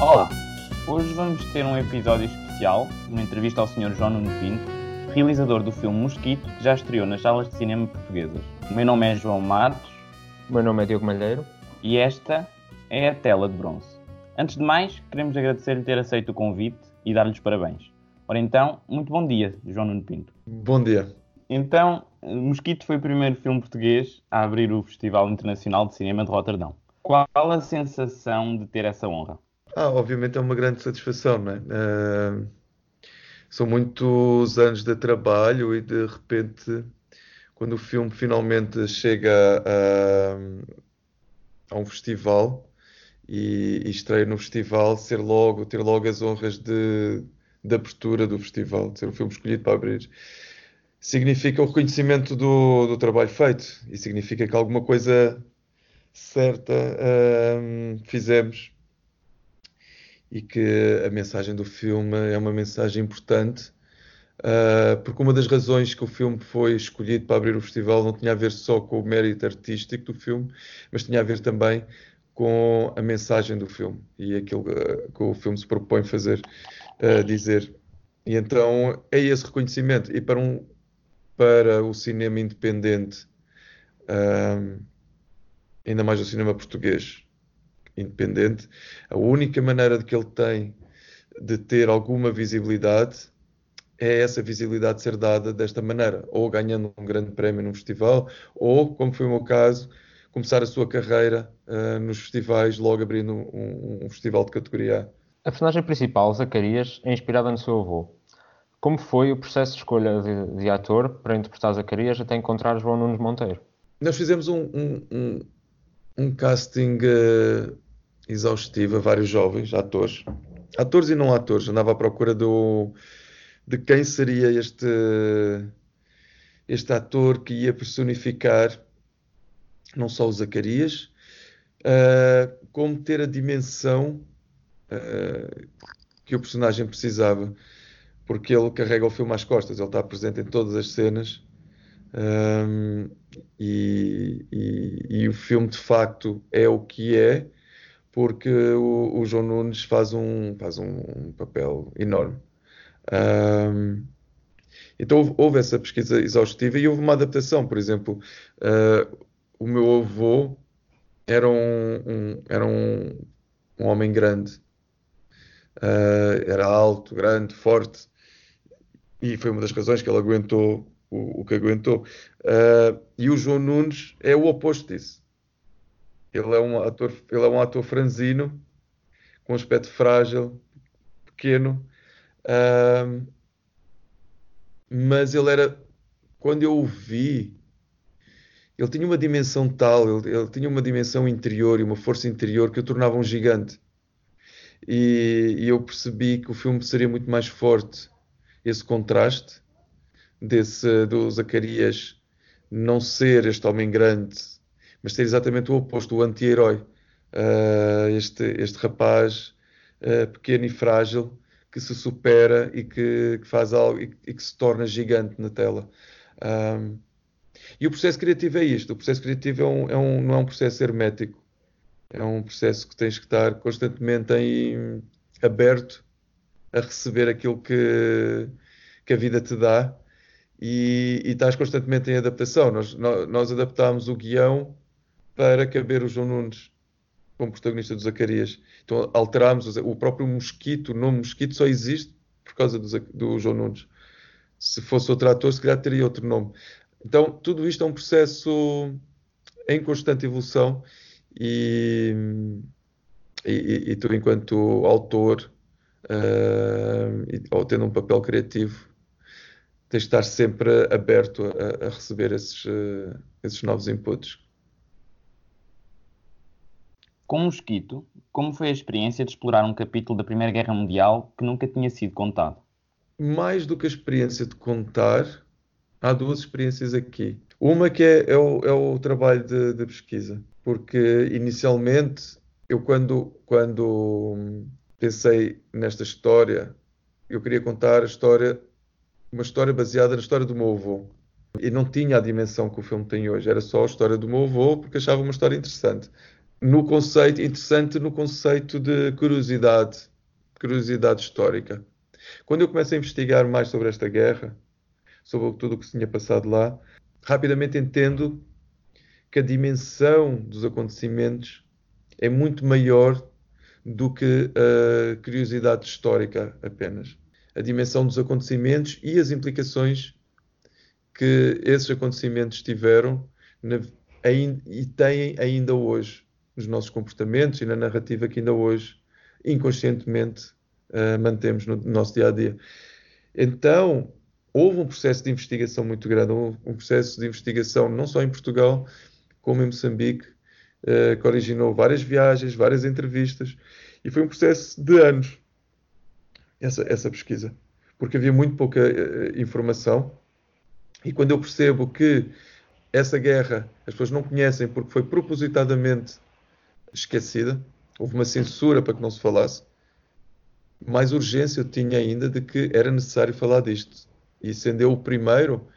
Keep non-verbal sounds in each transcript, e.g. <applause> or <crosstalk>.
Olá! Hoje vamos ter um episódio especial, uma entrevista ao Sr. João Nuno Pinto, realizador do filme Mosquito, que já estreou nas salas de cinema portuguesas. O meu nome é João Matos. O meu nome é Diogo Malheiro. E esta é a tela de bronze. Antes de mais, queremos agradecer-lhe ter aceito o convite e dar-lhes parabéns. Ora então, muito bom dia, João Nuno Pinto. Bom dia. Então, Mosquito foi o primeiro filme português a abrir o Festival Internacional de Cinema de Roterdão. Qual a sensação de ter essa honra? Ah, obviamente é uma grande satisfação, não é? Uh, são muitos anos de trabalho e de repente, quando o filme finalmente chega a, a um festival e, e estreia no festival, ser logo, ter logo as honras de, de abertura do festival, de ser o filme escolhido para abrir, significa o reconhecimento do, do trabalho feito e significa que alguma coisa certa uh, fizemos e que a mensagem do filme é uma mensagem importante, uh, porque uma das razões que o filme foi escolhido para abrir o festival não tinha a ver só com o mérito artístico do filme, mas tinha a ver também com a mensagem do filme e aquilo uh, que o filme se propõe fazer, uh, dizer. E então é esse reconhecimento. E para, um, para o cinema independente, ainda mais o cinema português, independente, a única maneira de que ele tem de ter alguma visibilidade é essa visibilidade ser dada desta maneira, ou ganhando um grande prémio num festival, ou, como foi o meu caso, começar a sua carreira uh, nos festivais, logo abrindo um, um, festival de categoria A. A personagem principal, Zacarias, é inspirada no seu avô. Como foi o processo de escolha de, de ator para interpretar Zacarias até encontrar João Nunes Monteiro? Nós fizemos um, um, um casting uh, exaustiva, vários jovens atores, atores e não atores. Andava à procura do, de quem seria este, este ator que ia personificar não só o Zacarias, uh, como ter a dimensão uh, que o personagem precisava, porque ele carrega o filme às costas, ele está presente em todas as cenas. Um, e, e, e, o filme de facto é o que é, porque o, o João Nunes faz um, faz um papel enorme. Um, então houve, houve, essa pesquisa exaustiva e houve uma adaptação. Por exemplo, uh, o meu avô era um, era um, um, homem grande, uh, era alto, grande, forte, e foi uma das razões que ele aguentou o, o que aguentou. Uh, e o João Nunes é o oposto disso ele é um ator, ele é um ator franzino, com um aspecto frágil, pequeno, uh, mas ele era, quando eu o vi, ele tinha uma dimensão tal, ele, ele, tinha uma dimensão interior e uma força interior que o tornava um gigante. E, e, eu percebi que o filme seria muito mais forte esse contraste desse do Zacarias não ser este homem grande mas ser exatamente o oposto, o anti-herói. Uh, este, este rapaz uh, pequeno e frágil que se supera e que, que faz algo e, e, que se torna gigante na tela. Um, e o processo criativo é isto: o processo criativo é um, é um, não é um processo hermético, é um processo que tens que estar constantemente em, aberto a receber aquilo que, que a vida te dá e, e estás constantemente em adaptação. Nós, nós, nós adaptámos o guião para caber o João Nunes como protagonista do Zacarias. Então alterámos o próprio Mosquito, o nome Mosquito só existe por causa do, do João Nunes. Se fosse outro ator, se calhar teria outro nome. Então tudo isto é um processo em constante evolução e, e, e tu, enquanto autor, uh, ou tendo um papel criativo, tens de estar sempre aberto a, a receber esses, uh, esses novos inputs. Com Mosquito, como foi a experiência de explorar um capítulo da Primeira Guerra Mundial que nunca tinha sido contado? Mais do que a experiência de contar, há duas experiências aqui. Uma que é, é, o, é o, trabalho de, de, pesquisa, porque inicialmente eu quando, quando pensei nesta história, eu queria contar a história, uma história baseada na história do meu avô. E não tinha a dimensão que o filme tem hoje, era só a história do meu avô, porque achava uma história interessante no conceito, interessante no conceito de curiosidade, curiosidade histórica. Quando eu começo a investigar mais sobre esta guerra, sobre tudo o que se tinha passado lá, rapidamente entendo que a dimensão dos acontecimentos é muito maior do que a curiosidade histórica apenas. A dimensão dos acontecimentos e as implicações que esses acontecimentos tiveram na, e têm ainda hoje nos nossos comportamentos e na narrativa que ainda hoje inconscientemente uh, mantemos no, no nosso dia a dia. Então, houve um processo de investigação muito grande, um processo de investigação não só em Portugal, como em Moçambique, uh, que originou várias viagens, várias entrevistas, e foi um processo de anos, essa, essa pesquisa, porque havia muito pouca uh, informação, e quando eu percebo que essa guerra as pessoas não conhecem porque foi propositadamente esquecida, houve uma censura para que não se falasse, mais urgência eu tinha ainda de que era necessário falar disto. E sendo eu o primeiro,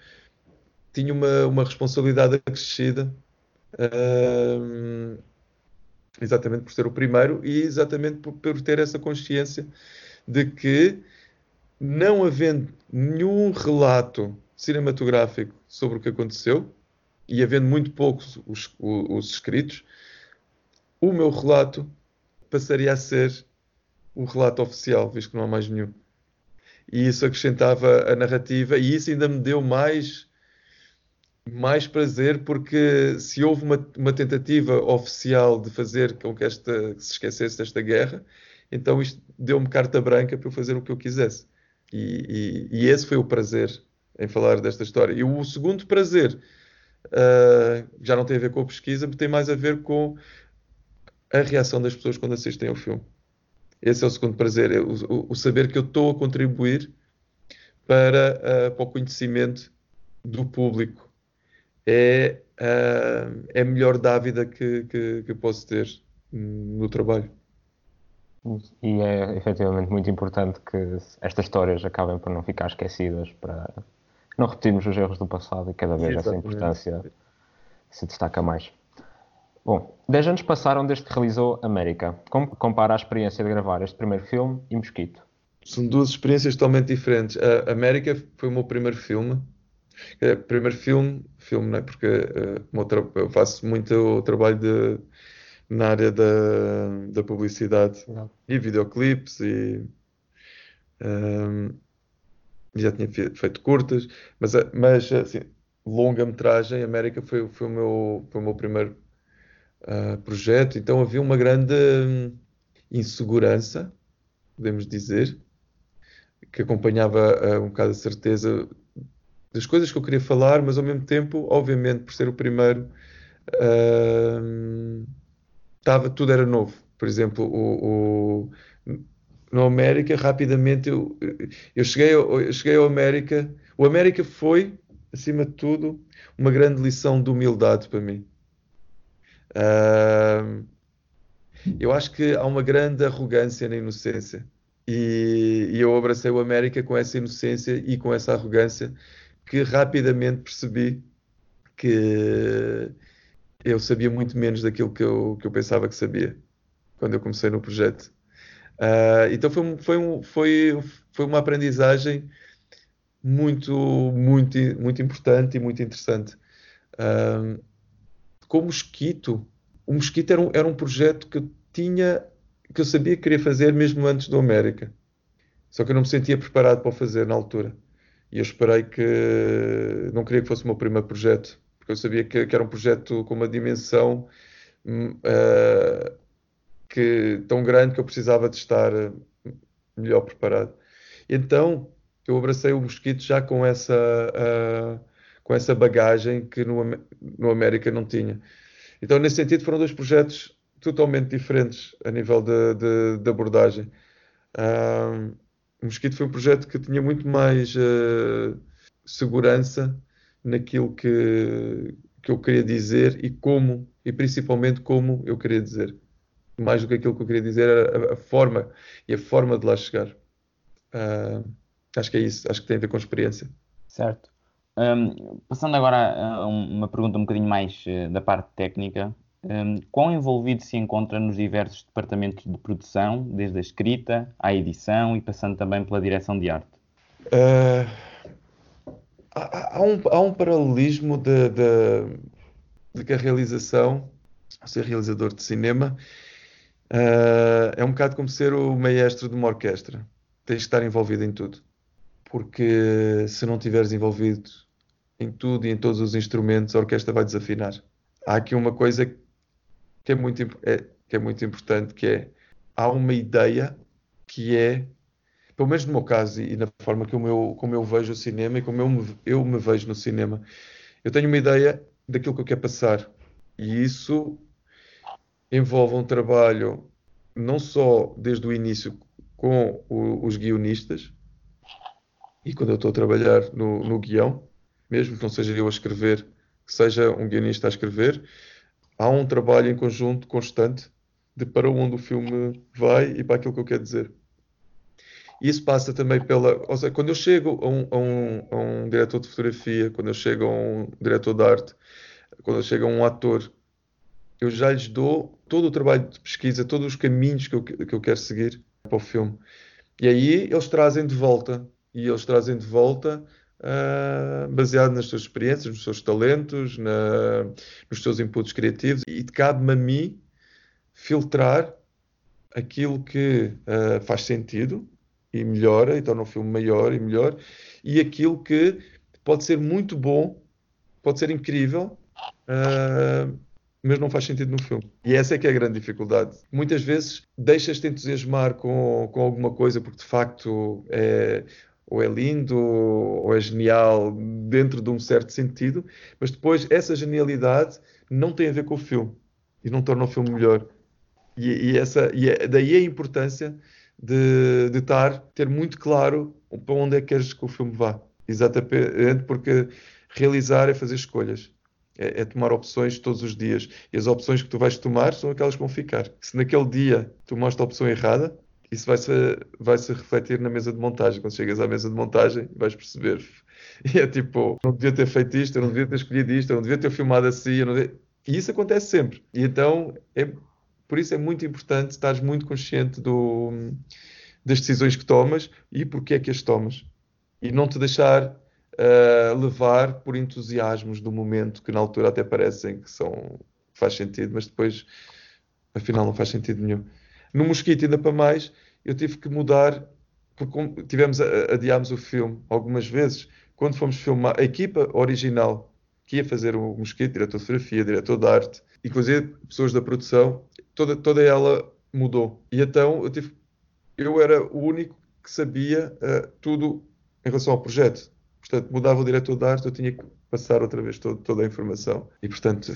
tinha uma, uma responsabilidade acrescida, exatamente por ser o primeiro e exatamente por, por ter essa consciência de que, não havendo nenhum relato cinematográfico sobre o que aconteceu, e havendo muito poucos os, os, os escritos, o meu relato passaria a ser o relato oficial, visto que não há mais nenhum. E isso acrescentava a narrativa e isso ainda me deu mais mais prazer porque se houve uma, uma tentativa oficial de fazer com que esta que se esquecesse desta guerra, então isto deu-me carta branca para eu fazer o que eu quisesse. E, e, e, esse foi o prazer em falar desta história. E o segundo prazer uh, já não tem a ver com a pesquisa, tem mais a ver com a reação das pessoas quando assistem ao filme. Esse é o segundo prazer, é o, o, o saber que eu estou a contribuir para, uh, para o conhecimento do público. É, uh, é a melhor dávida que, que, que posso ter no trabalho. E é efetivamente muito importante que estas histórias acabem por não ficar esquecidas, para não repetirmos os erros do passado e cada vez Exatamente. essa importância se destaca mais. Bom, 10 anos passaram desde que realizou América. Como compara a experiência de gravar este primeiro filme e Mosquito? São duas experiências totalmente diferentes. A América foi o meu primeiro filme. É, primeiro filme, filme, não é? Porque uh, eu faço muito trabalho de, na área da, da publicidade não. e videoclipes e um, já tinha feito curtas, mas, mas assim, longa-metragem, América foi, foi, o meu, foi o meu primeiro uh, projeto, então havia uma grande hum, insegurança, podemos dizer, que acompanhava uh, um bocado a certeza das coisas que eu queria falar, mas ao mesmo tempo, obviamente, por ser o primeiro, uh, tava, tudo era novo. Por exemplo, o, o no América, rapidamente eu, eu cheguei, eu cheguei ao América. O América foi, acima de tudo, uma grande lição de humildade para mim. Uh, eu acho que há uma grande arrogância na inocência. E, e, eu abracei o América com essa inocência e com essa arrogância que rapidamente percebi que eu sabia muito menos daquilo que eu, que eu pensava que sabia quando eu comecei no projeto. Uh, então foi, foi, foi, foi uma aprendizagem muito, muito, muito importante e muito interessante. Uh, com o Mosquito, o Mosquito era um, era um projeto que eu tinha, que eu sabia que queria fazer mesmo antes do América. Só que eu não me sentia preparado para o fazer na altura. E eu esperei que. Não queria que fosse o meu primeiro projeto, porque eu sabia que, que era um projeto com uma dimensão uh, que, tão grande que eu precisava de estar melhor preparado. Então, eu abracei o Mosquito já com essa. Uh, com essa bagagem que no, no América não tinha. Então, nesse sentido, foram dois projetos totalmente diferentes a nível de, de, de abordagem. Um, o Mosquito foi um projeto que tinha muito mais uh, segurança naquilo que, que eu queria dizer e como, e principalmente como eu queria dizer. Mais do que aquilo que eu queria dizer era a, a forma e a forma de lá chegar. Uh, acho que é isso, acho que tem a ver com experiência. Certo. Um, passando agora a uma pergunta um bocadinho mais uh, da parte técnica, um, quão envolvido se encontra nos diversos departamentos de produção, desde a escrita à edição e passando também pela direção de arte? Uh, há, há, um, há, um, paralelismo de, de, de, que a realização, ser realizador de cinema, uh, é um bocado como ser o maestro de uma orquestra. Tens de estar envolvido em tudo. Porque se não estiveres envolvido em tudo e em todos os instrumentos, a orquestra vai desafinar. Há aqui uma coisa que é muito, é, que é muito importante, que é há uma ideia que é, pelo menos no meu caso e na forma como eu, como eu vejo o cinema e como eu me, eu me vejo no cinema, eu tenho uma ideia daquilo que eu quero passar. E isso envolve um trabalho não só desde o início com o, os guionistas, e quando eu estou a trabalhar no, no guião, mesmo que não seja eu a escrever, que seja um guionista a escrever, há um trabalho em conjunto constante de para onde o filme vai e para aquilo que eu quero dizer. E isso passa também pela. Ou seja, quando eu chego a um, a, um, a um, diretor de fotografia, quando eu chego a um diretor de arte, quando eu chego a um ator, eu já lhes dou todo o trabalho de pesquisa, todos os caminhos que eu, que eu quero seguir para o filme. E aí eles trazem de volta. E eles trazem de volta uh, baseado nas suas experiências, nos seus talentos, na, nos seus inputs criativos, e cabe-me a mim filtrar aquilo que uh, faz sentido e melhora, e torna o filme maior e melhor, e aquilo que pode ser muito bom, pode ser incrível, uh, mas não faz sentido no filme. E essa é que é a grande dificuldade. Muitas vezes deixas-te entusiasmar com, com alguma coisa porque de facto é, ou é lindo, ou é genial dentro de um certo sentido, mas depois essa genialidade não tem a ver com o filme e não torna o filme melhor. E, e essa, e é, daí a importância de, de estar, ter muito claro para onde é que queres que o filme vá. Exatamente porque realizar é fazer escolhas. É, é, tomar opções todos os dias. E as opções que tu vais tomar são aquelas que vão ficar. Se naquele dia tomaste a opção errada, isso vai se, vai se refletir na mesa de montagem. Quando chegas à mesa de montagem, vais perceber. <laughs> E é tipo, não devia ter feito isto, eu não devia ter escolhido isto, eu não devia ter filmado assim. Devia... E isso acontece sempre. E então, é, por isso é muito importante estar muito consciente do, das decisões que tomas e porque é que as tomas. E não te deixar uh, levar por entusiasmos do momento que na altura até parecem que são faz sentido, mas depois afinal não faz sentido nenhum. No Mosquito, ainda para mais, eu tive que mudar, porque tivemos, adiámos o filme algumas vezes. Quando fomos filmar, a equipa original que ia fazer o Mosquito, diretor de fotografia, diretor de arte, inclusive pessoas da produção, toda, toda ela mudou. E então eu tive, eu era o único que sabia uh, tudo em relação ao projeto. Portanto, mudava o diretor de arte, eu tinha que passar outra vez todo, toda a informação. E, portanto,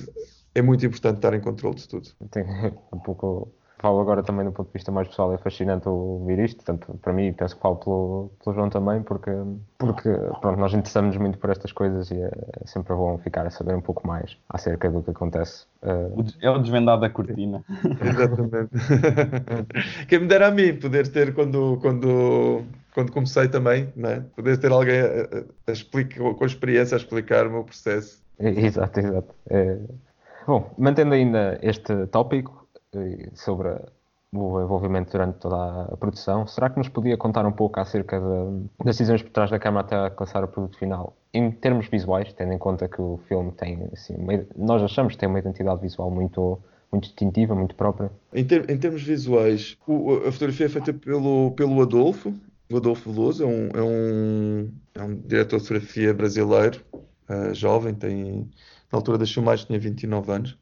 é muito importante estar em controle de tudo. Tem <laughs> um pouco falo agora também do ponto de vista mais pessoal, é fascinante ouvir isto, tanto para mim, penso que falo pelo, pelo João também, porque, porque pronto, nós interessamos muito por estas coisas e é, é, sempre bom ficar a saber um pouco mais acerca do que acontece. Uh... É o desvendado da cortina. <laughs> Exatamente. <laughs> Quem me dera a mim poder ter quando, quando, quando comecei também, né? poder ter alguém a, a, a explicar, com experiência a explicar o meu processo. Exato, exato. É... Bom, mantendo ainda este tópico, sobre o envolvimento durante toda a produção. Será que nos podia contar um pouco acerca de, das decisões por trás da câmara até alcançar o produto final? Em termos visuais, tendo em conta que o filme tem, assim, uma, nós achamos que tem uma identidade visual muito, muito distintiva, muito própria. Em, ter, em termos visuais, o, a fotografia é feita pelo, pelo Adolfo. O Adolfo Veloso é um, é um, é um diretor de fotografia brasileiro, uh, jovem, tem na altura das filmagens tinha 29 anos,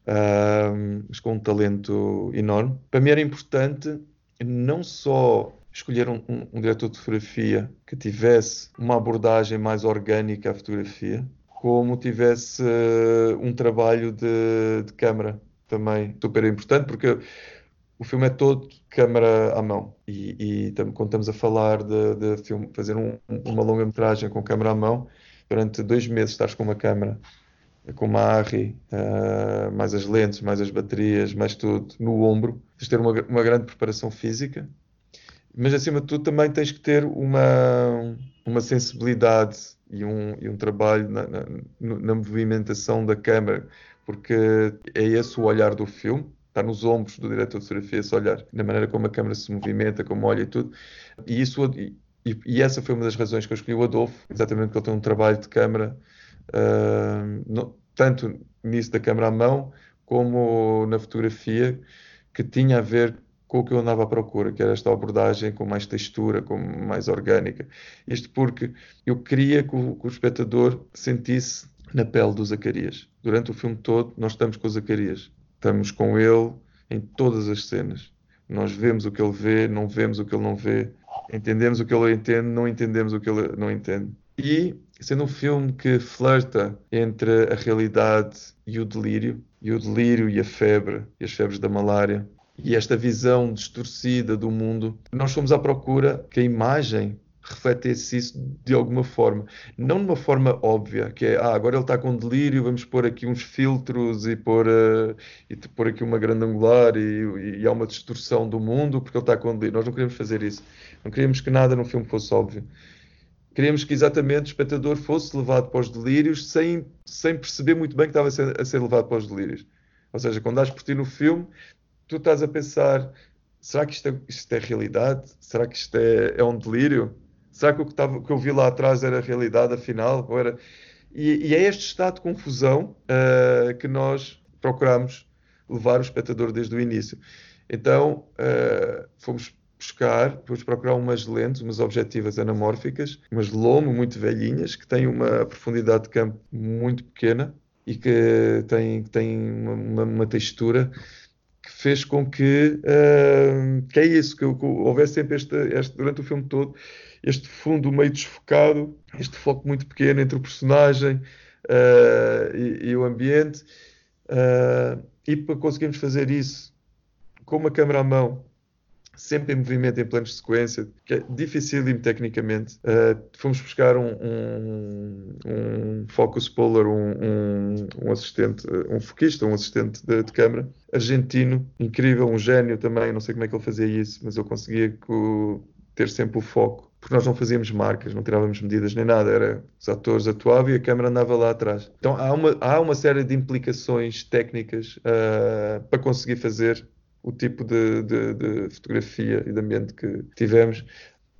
mas com um talento enorme. Para mim era importante não só escolher um, um, um, diretor de fotografia que tivesse uma abordagem mais orgânica à fotografia, como tivesse uh, um trabalho de, de câmara também super importante, porque o filme é todo câmara à mão. E, e quando estamos a falar de, de filme, fazer um, uma longa-metragem com câmara à mão, durante dois meses estás com uma câmara com uma ARRI, uh, mais as lentes, mais as baterias, mais tudo no ombro. Tens de ter uma, uma grande preparação física, mas acima de tudo também tens que ter uma, uma sensibilidade e um, e um trabalho na, na, na movimentação da câmera, porque é esse o olhar do filme, está nos ombros do diretor de fotografia esse olhar, na maneira como a câmera se movimenta, como olha e tudo. E isso e, e, essa foi uma das razões que eu escolhi o Adolfo, exatamente porque ele tem um trabalho de câmera, no, tanto nisso da câmera à mão, como na fotografia, que tinha a ver com o que eu andava à procura, que era esta abordagem com mais textura, com mais orgânica. Isto porque eu queria que o, que o espectador sentisse na pele do Zacarias. Durante o filme todo, nós estamos com o Zacarias. Estamos com ele em todas as cenas. Nós vemos o que ele vê, não vemos o que ele não vê, entendemos o que ele entende, não entendemos o que ele não entende. E sendo um filme que flerta entre a realidade e o delírio, e o delírio e a febre, e as febres da malária, e esta visão distorcida do mundo, nós fomos à procura que a imagem refletisse isso de alguma forma. Não de uma forma óbvia, que é, ah, agora ele está com delírio, vamos pôr aqui uns filtros e pôr, uh, e pôr aqui uma grande angular e, e há uma distorção do mundo porque ele está com delírio. Nós não queríamos fazer isso. Não queríamos que nada no filme fosse óbvio. Queríamos que exatamente o espectador fosse levado para os delírios sem, sem perceber muito bem que estava a ser, a ser levado para os delírios. Ou seja, quando dás por ti no filme, tu estás a pensar: será que isto é, isto é realidade? Será que isto é, é um delírio? Será que o que, estava, que eu vi lá atrás era realidade, afinal? Ou era... E, e é este estado de confusão uh, que nós procuramos levar o espectador desde o início. Então, uh, fomos buscar, fomos procurar umas lentes, umas objetivas anamórficas, umas lomo muito velhinhas, que têm uma profundidade de campo muito pequena e que têm, têm uma, uma textura que fez com que, uh, que é isso, que, que houvesse sempre este, este, durante o filme todo, este fundo meio desfocado, este foco muito pequeno entre o personagem uh, e, e, o ambiente. Uh, e para conseguirmos fazer isso com uma câmera à mão, sempre em movimento, em planos de sequência, que é dificílimo tecnicamente. Uh, fomos buscar um, um, um focus puller, um, um, assistente, um foquista, um assistente de, de câmara, argentino, incrível, um gênio também, não sei como é que ele fazia isso, mas eu conseguia ter sempre o foco. Porque nós não fazíamos marcas, não tirávamos medidas nem nada, era os atores atuavam e a câmera andava lá atrás. Então há uma, há uma série de implicações técnicas uh, para conseguir fazer o tipo de, de, de fotografia e de ambiente que tivemos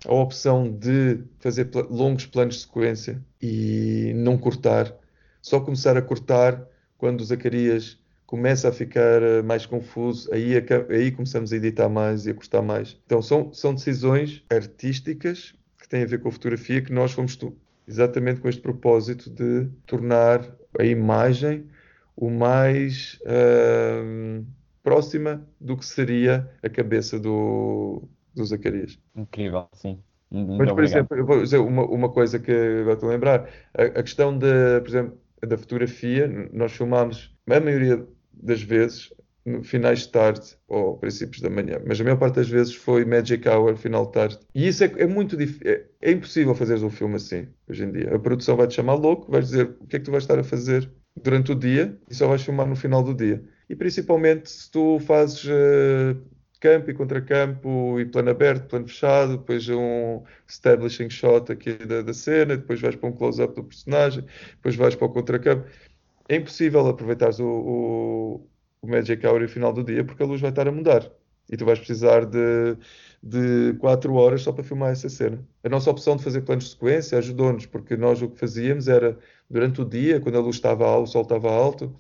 a opção de fazer longos planos de sequência e não cortar, só começar a cortar quando o Zacarias começa a ficar eh, mais confuso, aí, aí começamos a editar mais e a cortar mais. Então são, são decisões artísticas que têm a ver com a fotografia que nós fomos exatamente com este propósito de tornar a imagem o mais uh, próxima do que seria a cabeça do, do Zacarias. Incrível, sim. Muito Mas, por obrigado. exemplo, eu vou dizer uma, uma coisa que agora estou a lembrar. A, a, questão da, por exemplo, da fotografia, nós filmámos, a maioria das vezes, no finais de tarde ou princípios da manhã, mas a maior parte das vezes foi Magic Hour, final de tarde. E isso é, é muito difícil, é, é, impossível fazer um filme assim, hoje em dia. A produção vai te chamar louco, vai dizer o que é que tu vais estar a fazer durante o dia e só vais filmar no final do dia e principalmente se tu fazes uh, campo e contracampo e plano aberto, plano fechado, depois um establishing shot aqui da, da cena, depois vais para um close-up do personagem, depois vais para o contracampo. É impossível aproveitares o, o, o Magic Hour no final do dia porque a luz vai estar a mudar e tu vais precisar de, de 4 horas só para filmar essa cena. A nossa opção de fazer planos de sequência ajudou-nos, porque nós o que fazíamos era, durante o dia, quando a luz estava alta, o sol estava alto,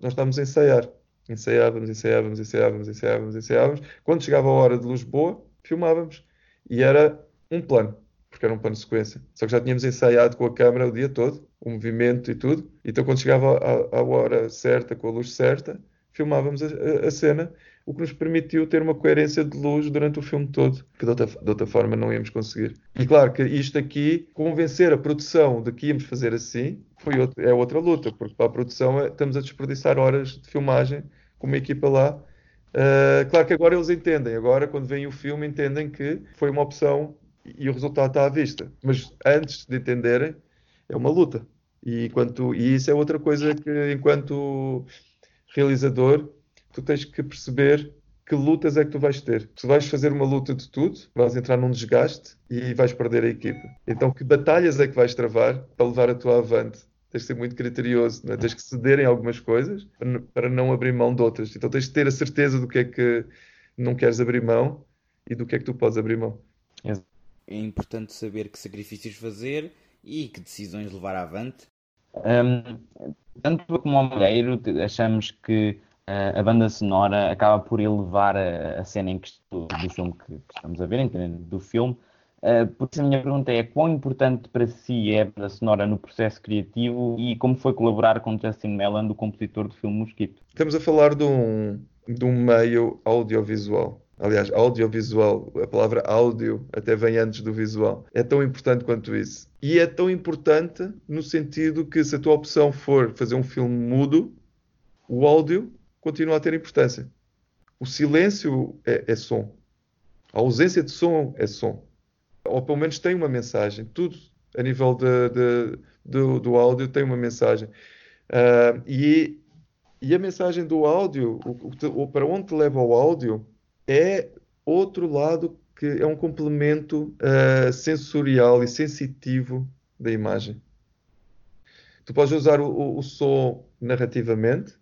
nós estávamos a ensaiar. Ensaiávamos, ensaiávamos, ensaiávamos, ensaiávamos, ensaiávamos. Quando chegava a hora de luz boa, filmávamos. E era um plano, porque era um plano de sequência. Só que já tínhamos ensaiado com a câmera o dia todo, o movimento e tudo. Então, quando chegava à, hora certa, com a luz certa, filmávamos a, a, a cena o que nos permitiu ter uma coerência de luz durante o filme todo, que de outra, de outra forma não íamos conseguir. E claro que isto aqui, convencer a produção de que íamos fazer assim, foi outro, é outra luta, porque para a produção é, estamos a desperdiçar horas de filmagem com uma equipa lá. Uh, claro que agora eles entendem, agora quando veem o filme entendem que foi uma opção e o resultado está à vista. Mas antes de entenderem, é uma luta. E, enquanto, e isso é outra coisa que, enquanto realizador, tu tens que perceber que lutas é que tu vais ter. Se vais fazer uma luta de tudo, vais entrar num desgaste e vais perder a equipa. Então, que batalhas é que vais travar para levar a tua avante? Tens de ser muito criterioso, é? tens que ceder em algumas coisas para não abrir mão de outras. Então, tens de ter a certeza do que é que não queres abrir mão e do que é que tu podes abrir mão. É importante saber que sacrifícios fazer e que decisões levar avante. Um, tanto como ao Malheiro, achamos que a banda sonora acaba por elevar a, a cena em que, do, filme que, que, estamos a ver, entendendo, do filme. Uh, por isso a minha pergunta é quão importante para si é a banda sonora no processo criativo e como foi colaborar com Justin Melland, o compositor do filme Mosquito? Estamos a falar de um, de um meio audiovisual. Aliás, audiovisual, a palavra áudio até vem antes do visual. É tão importante quanto isso. E é tão importante no sentido que se a tua opção for fazer um filme mudo, o áudio continua a ter importância. O silêncio é, é som. A ausência de som é som. Ou pelo menos tem uma mensagem. Tudo a nível de, de, do, do áudio tem uma mensagem. Uh, e, e a mensagem do áudio, o, o, para onde leva o áudio, é outro lado que é um complemento uh, sensorial e sensitivo da imagem. Tu podes usar o, o, o som narrativamente,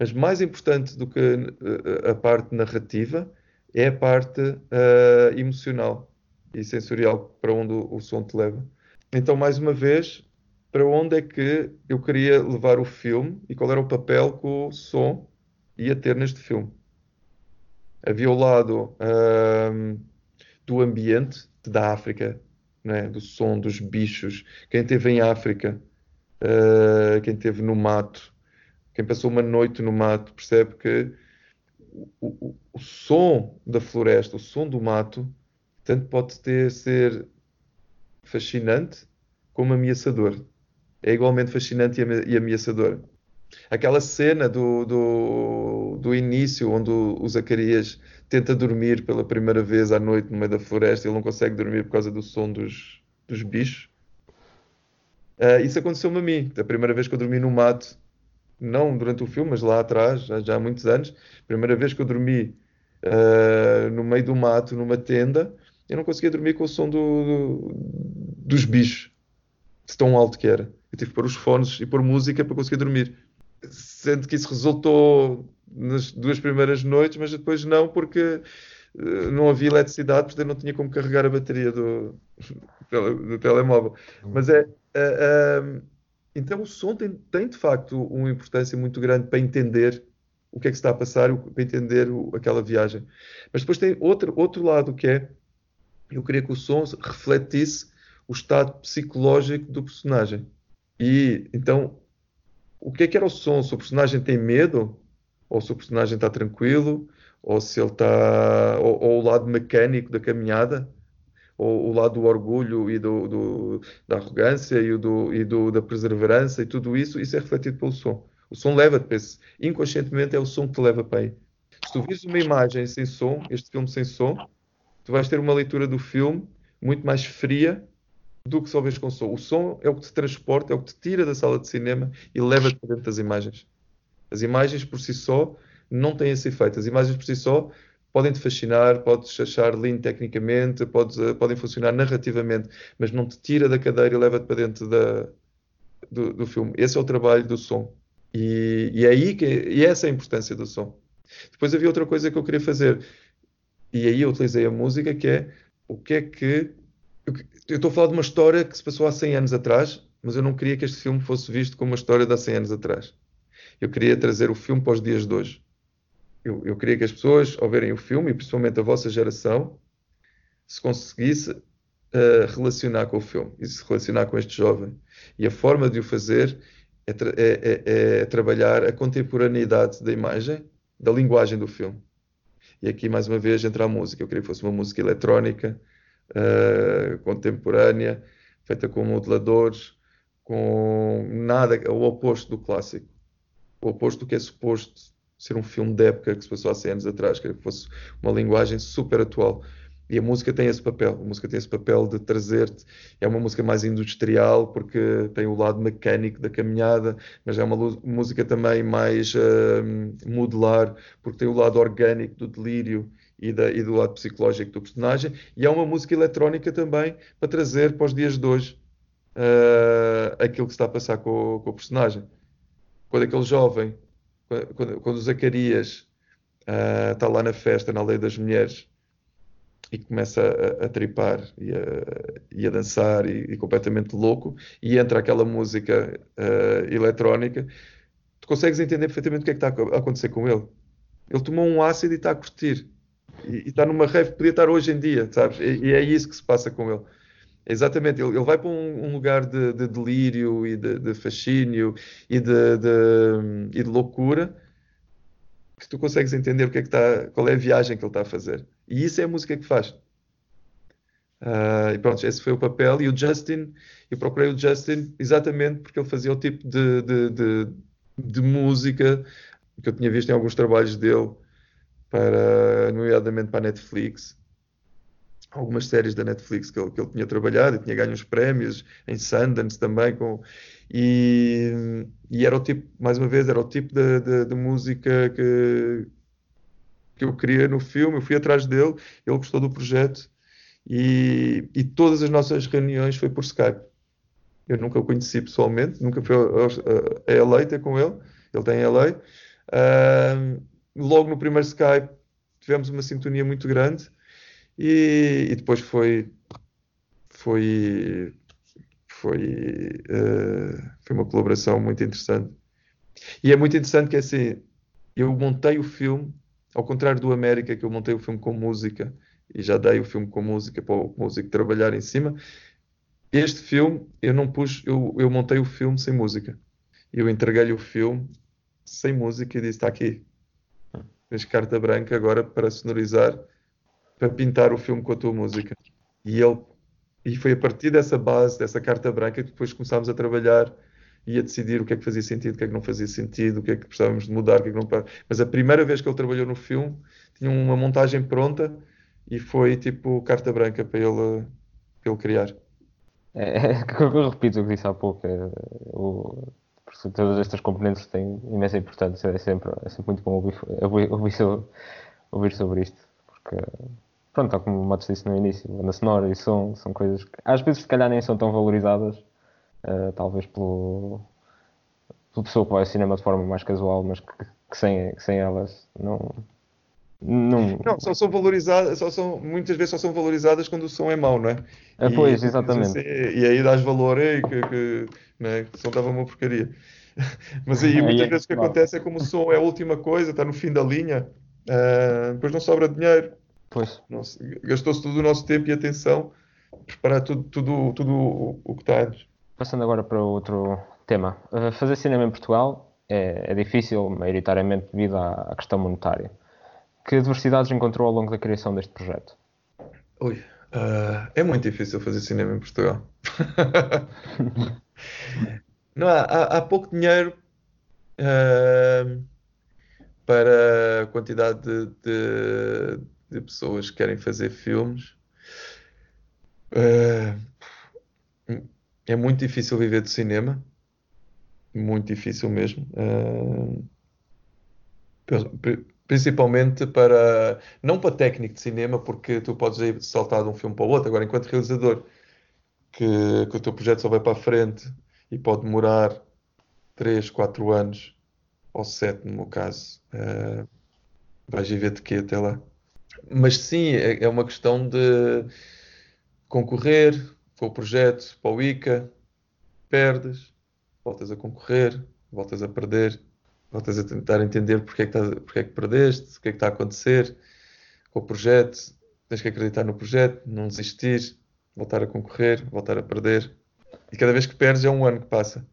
mas mais importante do que eh, a parte narrativa é a parte uh, emocional e sensorial para onde o, o som te leva. Então, mais uma vez, para onde é que eu queria levar o filme e qual era o papel que o som ia ter neste filme? Havia o lado uh, do ambiente da África, né? do som dos bichos. Quem esteve em África, uh, quem esteve no mato, quem passou uma noite no mato percebe que o, o, o som da floresta, o som do mato, tanto pode ter, ser fascinante como ameaçador. É igualmente fascinante e ameaçador. Aquela cena do, do, do início, onde o, Zacarias tenta dormir pela primeira vez à noite no meio da floresta, ele não consegue dormir por causa do som dos, dos bichos. Uh, isso aconteceu-me a mim. A primeira vez que eu dormi no mato, não durante o filme, mas lá atrás, já, já há muitos anos, primeira vez que eu dormi uh, no meio do mato, numa tenda, eu não conseguia dormir com o som do, do, dos bichos, de tão alto que era. Eu tive que pôr os fones e pôr música para conseguir dormir. Sendo que isso resultou nas duas primeiras noites, mas depois não, porque uh, não havia eletricidade, portanto não tinha como carregar a bateria do, <laughs> do telemóvel. Mas é. Uh, então o som tem, tem, de facto uma importância muito grande para entender o que é que se está a passar, para entender o, aquela viagem. Mas depois tem outro, outro lado que é, eu queria que o som refletisse o estado psicológico do personagem. E então, o que é que era o som? Se o personagem tem medo, ou se o personagem está tranquilo, ou se ele está. ou, ou o lado mecânico da caminhada o, o lado do orgulho e do, do, da arrogância e, do, e do, da perseverança e tudo isso, isso é refletido pelo som. O som leva-te para esse. Inconscientemente é o som que te leva para aí. Se tu vires uma imagem sem som, este filme sem som, tu vais ter uma leitura do filme muito mais fria do que só vês com som. O som é o que te transporta, é o que te tira da sala de cinema e leva-te para dentro das imagens. As imagens por si só não têm esse efeito. As imagens por si só podem te fascinar, podes achar lindo tecnicamente, podes, uh, podem funcionar narrativamente, mas não te tira da cadeira e leva-te para dentro da, do, do, filme. Esse é o trabalho do som. E, e é aí que, e essa é a importância do som. Depois havia outra coisa que eu queria fazer, e aí eu utilizei a música, que é o que é que. Eu estou a falar de uma história que se passou há 100 anos atrás, mas eu não queria que este filme fosse visto como uma história de há 100 anos atrás. Eu queria trazer o filme para os dias de hoje eu, eu queria que as pessoas, ao verem o filme, e principalmente a vossa geração, se conseguisse uh, relacionar com o filme e se relacionar com este jovem. E a forma de o fazer é, tra é, é, é trabalhar a contemporaneidade da imagem, da linguagem do filme. E aqui, mais uma vez, entra a música. Eu queria que fosse uma música eletrónica, uh, contemporânea, feita com moduladores, com nada, o oposto do clássico. O oposto do que é suposto ser um filme de época que se passou há 100 anos atrás, que fosse uma linguagem super atual. E a música tem esse papel, a música tem esse papel de trazer-te. É uma música mais industrial, porque tem o lado mecânico da caminhada, mas é uma música também mais uh, modular, porque tem o lado orgânico do delírio e, da, e, do lado psicológico do personagem. E é uma música eletrónica também para trazer para os dias de hoje uh, aquilo que está a passar com, com, o personagem. Quando aquele jovem, quando, quando Zacarias uh, está lá na festa, na Lei das Mulheres, e começa a, a tripar e a, e a dançar e, e, completamente louco e entra aquela música uh, eletrónica, tu consegues entender perfeitamente o que é que está a acontecer com ele. Ele tomou um ácido e está a curtir. E, está numa rave, podia estar hoje em dia, sabes? E, e, é isso que se passa com ele. Exatamente, ele, ele vai para um, um lugar de, de, delírio e de, de fascínio e de, de, e de loucura que tu consegues entender o que é que está, qual é a viagem que ele está a fazer. E isso é a música que faz. Uh, e pronto, esse foi o papel. E o Justin, eu procurei o Justin exatamente porque ele fazia o tipo de, de, de, de música que eu tinha visto em alguns trabalhos dele, para, nomeadamente para a Netflix. Algumas séries da Netflix que ele, que ele tinha trabalhado e tinha ganho uns prémios em Sundance também. Com, e, e era o tipo, mais uma vez, era o tipo de, de, de música que, que eu queria no filme, eu fui atrás dele, ele gostou do projeto e, e todas as nossas reuniões foi por Skype. Eu nunca o conheci pessoalmente, nunca fui a, LA ter com ele, ele tem LA. Uh, logo no primeiro Skype tivemos uma sintonia muito grande e, e depois foi foi foi, uh, foi uma colaboração muito interessante. E é muito interessante que assim, eu montei o filme ao contrário do América, que eu montei o filme com música e já dei o filme com música para o músico trabalhar em cima. Este filme, eu não pus, eu, eu montei o filme sem música. Eu entreguei-lhe o filme sem música e disse: está aqui. Tens carta branca agora para sonorizar, para pintar o filme com a tua música. E ele e foi a partir dessa base, dessa carta branca, que depois começámos a trabalhar e a decidir o que é que fazia sentido, o que é que não fazia sentido, o que é que precisávamos de mudar, o que é que não. Mas a primeira vez que ele trabalhou no filme, tinha uma montagem pronta e foi tipo carta branca para ele, para ele criar. É, <laughs> eu repito o que disse há pouco. É, o, todas estas componentes têm imensa importância. É sempre, é sempre muito bom ouvir, ouvir, ouvir, sobre, ouvir sobre isto. Porque, pronto, tal como o Matos disse no início, banda sonora e som são coisas que às vezes, se calhar, nem são tão valorizadas uh, talvez pelo, pela pessoa que vai ao cinema de forma mais casual, mas que, que sem, que sem elas não. Não... não, só são valorizadas, só são, muitas vezes só são valorizadas quando o som é mau, não é? Ah, pois, exatamente. Assim, e aí dás valor aí que, que, né, que o som estava uma porcaria. <laughs> Mas aí <laughs> muitas vezes o que acontece é como o som é a última coisa, está no fim da linha, uh, depois não sobra dinheiro. Pois. Gastou-se todo o nosso tempo e atenção preparar tudo, tudo, tudo o, que está antes. Passando agora para outro tema. Uh, fazer cinema em Portugal é, é difícil, maioritariamente devido à, à, questão monetária. Que adversidades encontrou ao longo da criação deste projeto? Ui, uh, é muito difícil fazer cinema em Portugal. <laughs> Não há, há, há, pouco dinheiro uh, para a quantidade de, de, de, pessoas que querem fazer filmes. Uh, é muito difícil viver de cinema, muito difícil mesmo. Uh, principalmente para, não para técnico de cinema, porque tu podes ir saltar de um filme para o outro, agora enquanto realizador, que, que o teu projeto só vai para a frente e pode demorar 3, 4 anos, ou 7 no meu caso, uh, vais viver de quê até lá? Mas sim, é, é uma questão de concorrer, com o projeto para o ICA, perdes, voltas a concorrer, voltas a perder, voltas a tentar entender porque é que, estás, porque é que perdeste, o que é que está a acontecer com o projeto, tens que acreditar no projeto, não desistir, voltar a concorrer, voltar a perder. E cada vez que perdes é um ano que passa.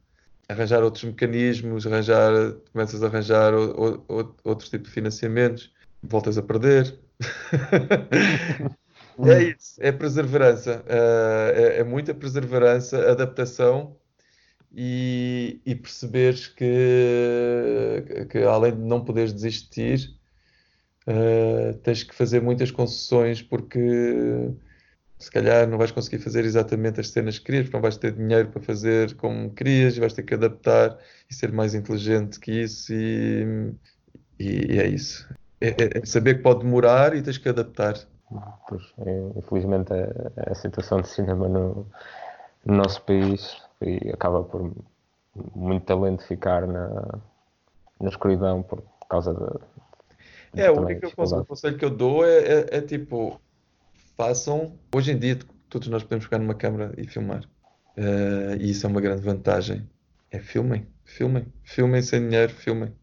Arranjar outros mecanismos, arranjar, começas a arranjar o, o, outros tipos de financiamentos, voltas a perder. <laughs> É isso, é perseverança. Uh, é, é, muita perseverança, adaptação e, e perceberes que, que, além de não poderes desistir, uh, tens que fazer muitas concessões porque se calhar não vais conseguir fazer exatamente as cenas que querias, porque não vais ter dinheiro para fazer como querias vais ter que adaptar e ser mais inteligente que isso e, e é isso. É, é, é saber que pode demorar e tens que adaptar. Pois, é, infelizmente a, a, situação de cinema no, no nosso país acaba por muito talento ficar na, na escuridão por causa de. É, o único conselho que eu dou é, é, é, tipo, façam. Hoje em dia, todos nós podemos pegar numa câmera e filmar. Uh, e isso é uma grande vantagem. É filmem, filmem, filmem sem dinheiro, filmem.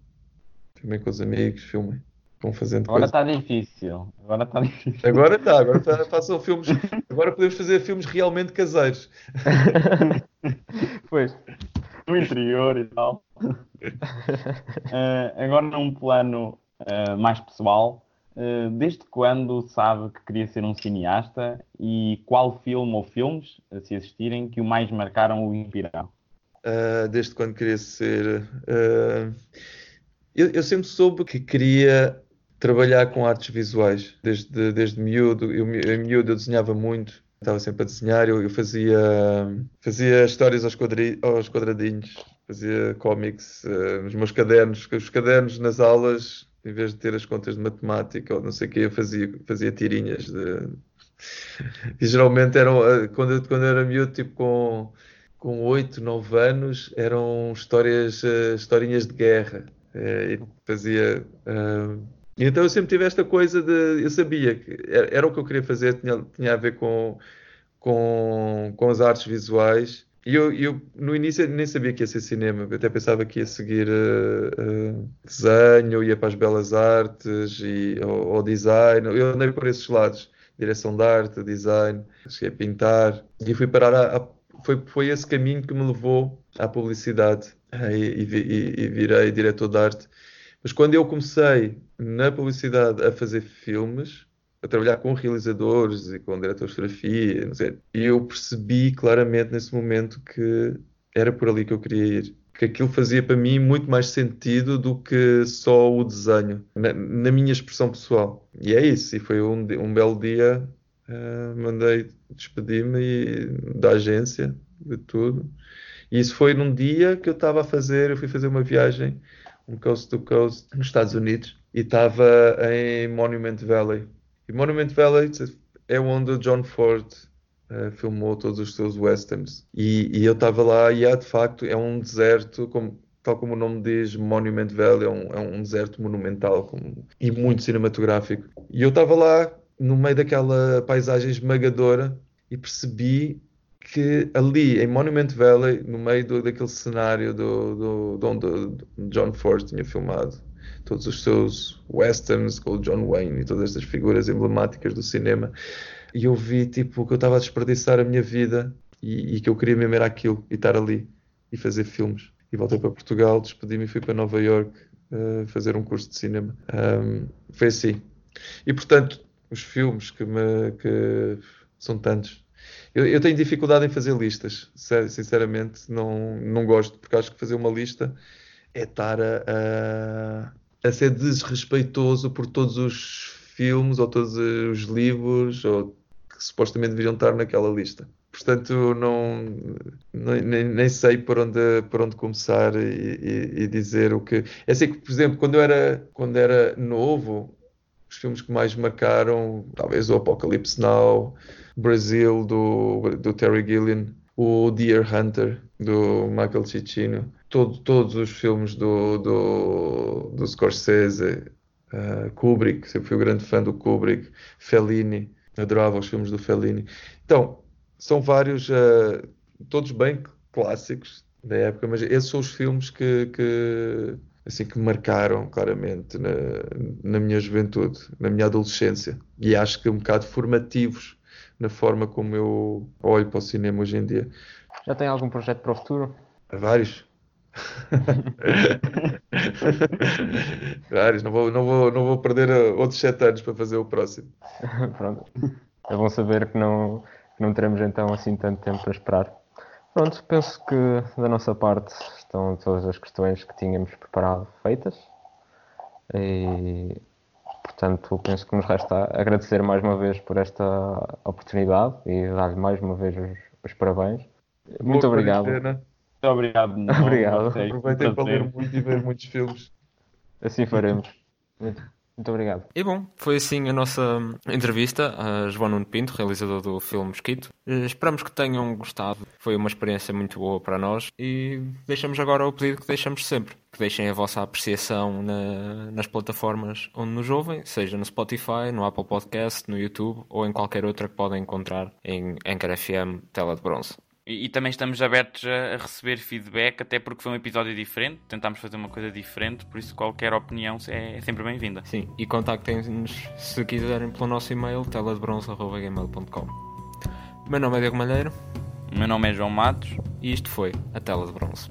Filmem com os amigos, filmem. Fazendo Agora está difícil. Agora está difícil. Agora está, agora tá, façam filmes. Agora podemos fazer filmes realmente caseiros. <laughs> pois. No interior e tal. Uh, <laughs> agora num plano uh, mais pessoal, uh, desde quando sabe que queria ser um cineasta e qual filme ou filmes, se existirem, que o mais marcaram ou inspiraram? desde quando queria ser. Eu, eu, sempre soube que queria trabalhar com artes visuais. Desde, desde miúdo, eu, em miúdo eu desenhava muito, estava sempre a desenhar, eu, eu fazia, fazia histórias aos, quadri, aos quadradinhos, fazia cómics uh, nos meus cadernos, os cadernos nas aulas, em vez de ter as contas de matemática ou não sei o que, eu fazia, fazia tirinhas de... <laughs> E geralmente eram, eh, quando, quando era miúdo, tipo com, com 8, 9 anos, eram histórias, uh, historinhas de guerra. Uh, e fazia então eu sempre tive esta coisa de. Eu sabia que era, era o que eu queria fazer, tinha, tinha a ver com, com, com as artes visuais. E eu, eu, no início nem sabia que ia ser cinema, eu até pensava que ia seguir uh, uh, desenho, ia para as belas artes e, ou, ou, design. Eu andei por esses lados, direção de arte, design, cheguei a pintar e fui parar a, a foi, foi esse caminho que me levou à publicidade e, e, e virei diretor de arte mas quando eu comecei na publicidade a fazer filmes, a trabalhar com realizadores e com diretores de fotografia, não sei, eu percebi claramente nesse momento que era por ali que eu queria ir. Que aquilo fazia para mim muito mais sentido do que só o desenho, na, na minha expressão pessoal. E é isso, e foi um, um belo dia, uh, mandei despedir-me da agência, de tudo. E isso foi num dia que eu estava a fazer, eu fui fazer uma viagem um coast to coast nos Estados Unidos e estava em Monument Valley. E Monument Valley é onde o John Ford uh, filmou todos os seus westerns. E, e eu estava lá e é de facto é um deserto, como, tal como o nome diz, Monument Valley é um, é um deserto monumental como, e muito cinematográfico. E eu estava lá no meio daquela paisagem esmagadora e percebi que ali em Monument Valley, no meio do, daquele cenário do, do, do onde John Ford tinha filmado todos os seus westerns com o John Wayne e todas estas figuras emblemáticas do cinema, e eu vi tipo que eu estava a desperdiçar a minha vida e, e, que eu queria mesmo era aquilo e estar ali e fazer filmes. E voltei para Portugal, despedi-me e fui para Nova York uh, fazer um curso de cinema. Um, foi assim. E portanto, os filmes que me que são tantos eu, eu, tenho dificuldade em fazer listas, sinceramente, não, não gosto, porque acho que fazer uma lista é estar a, a, a ser desrespeitoso por todos os filmes ou todos os livros ou que supostamente deveriam estar naquela lista. Portanto, não, nem, nem sei por onde, por onde começar e, e, e, dizer o que. É assim que, por exemplo, quando era, quando era novo, os filmes que mais marcaram, talvez o Apocalipse Now, Brasil, do, do Terry Gilliam, o Deer Hunter, do Michael Cicino, todo, todos os filmes do, do, do Scorsese, uh, Kubrick, sempre fui um grande fã do Kubrick, Fellini, adorava os filmes do Fellini. Então, são vários, uh, todos bem clássicos da época, mas esses são os filmes que, que assim que marcaram claramente na, na minha juventude, na minha adolescência. E acho que um bocado formativos na forma como eu olho para o cinema hoje em dia. Já tem algum projeto para o futuro? Vários. <laughs> Vários, não vou, não, vou, não vou perder outros sete anos para fazer o próximo. <laughs> Pronto. É bom saber que não, que não teremos então assim tanto tempo para esperar. Pronto, penso que da nossa parte estão todas as questões que tínhamos preparado feitas. E Portanto, penso que nos resta agradecer mais uma vez por esta oportunidade e dar-lhe mais uma vez os, os parabéns. Muito Boa obrigado. quarentena. Muito obrigado. não, <laughs> Obrigado. Aproveitem para ler muito e ver muitos filmes. Assim faremos. Muito, <laughs> muito obrigado. E bom, foi assim a nossa entrevista a João Nuno Pinto, realizador do filme Mosquito. Eh, Esperamos que tenham gostado. Foi uma experiência muito boa para nós e deixamos agora o pedido que deixamos sempre. Que deixem a vossa apreciação na- nas plataformas onde nos ouvem, seja no Spotify, no Apple Podcast, no YouTube ou em qualquer outra que podem encontrar em Anchor FM Tela de Bronze. E, e também estamos abertos a, a receber feedback, até porque foi um episódio diferente, tentámos fazer uma coisa diferente, por isso qualquer opinião é, é sempre bem-vinda. Sim, e contactem-nos se quiserem pelo nosso e-mail teladebronze.gmail.com Meu nome é Diego Malheiro meu nome é João Matos. e isto foi a Tela de Bronze.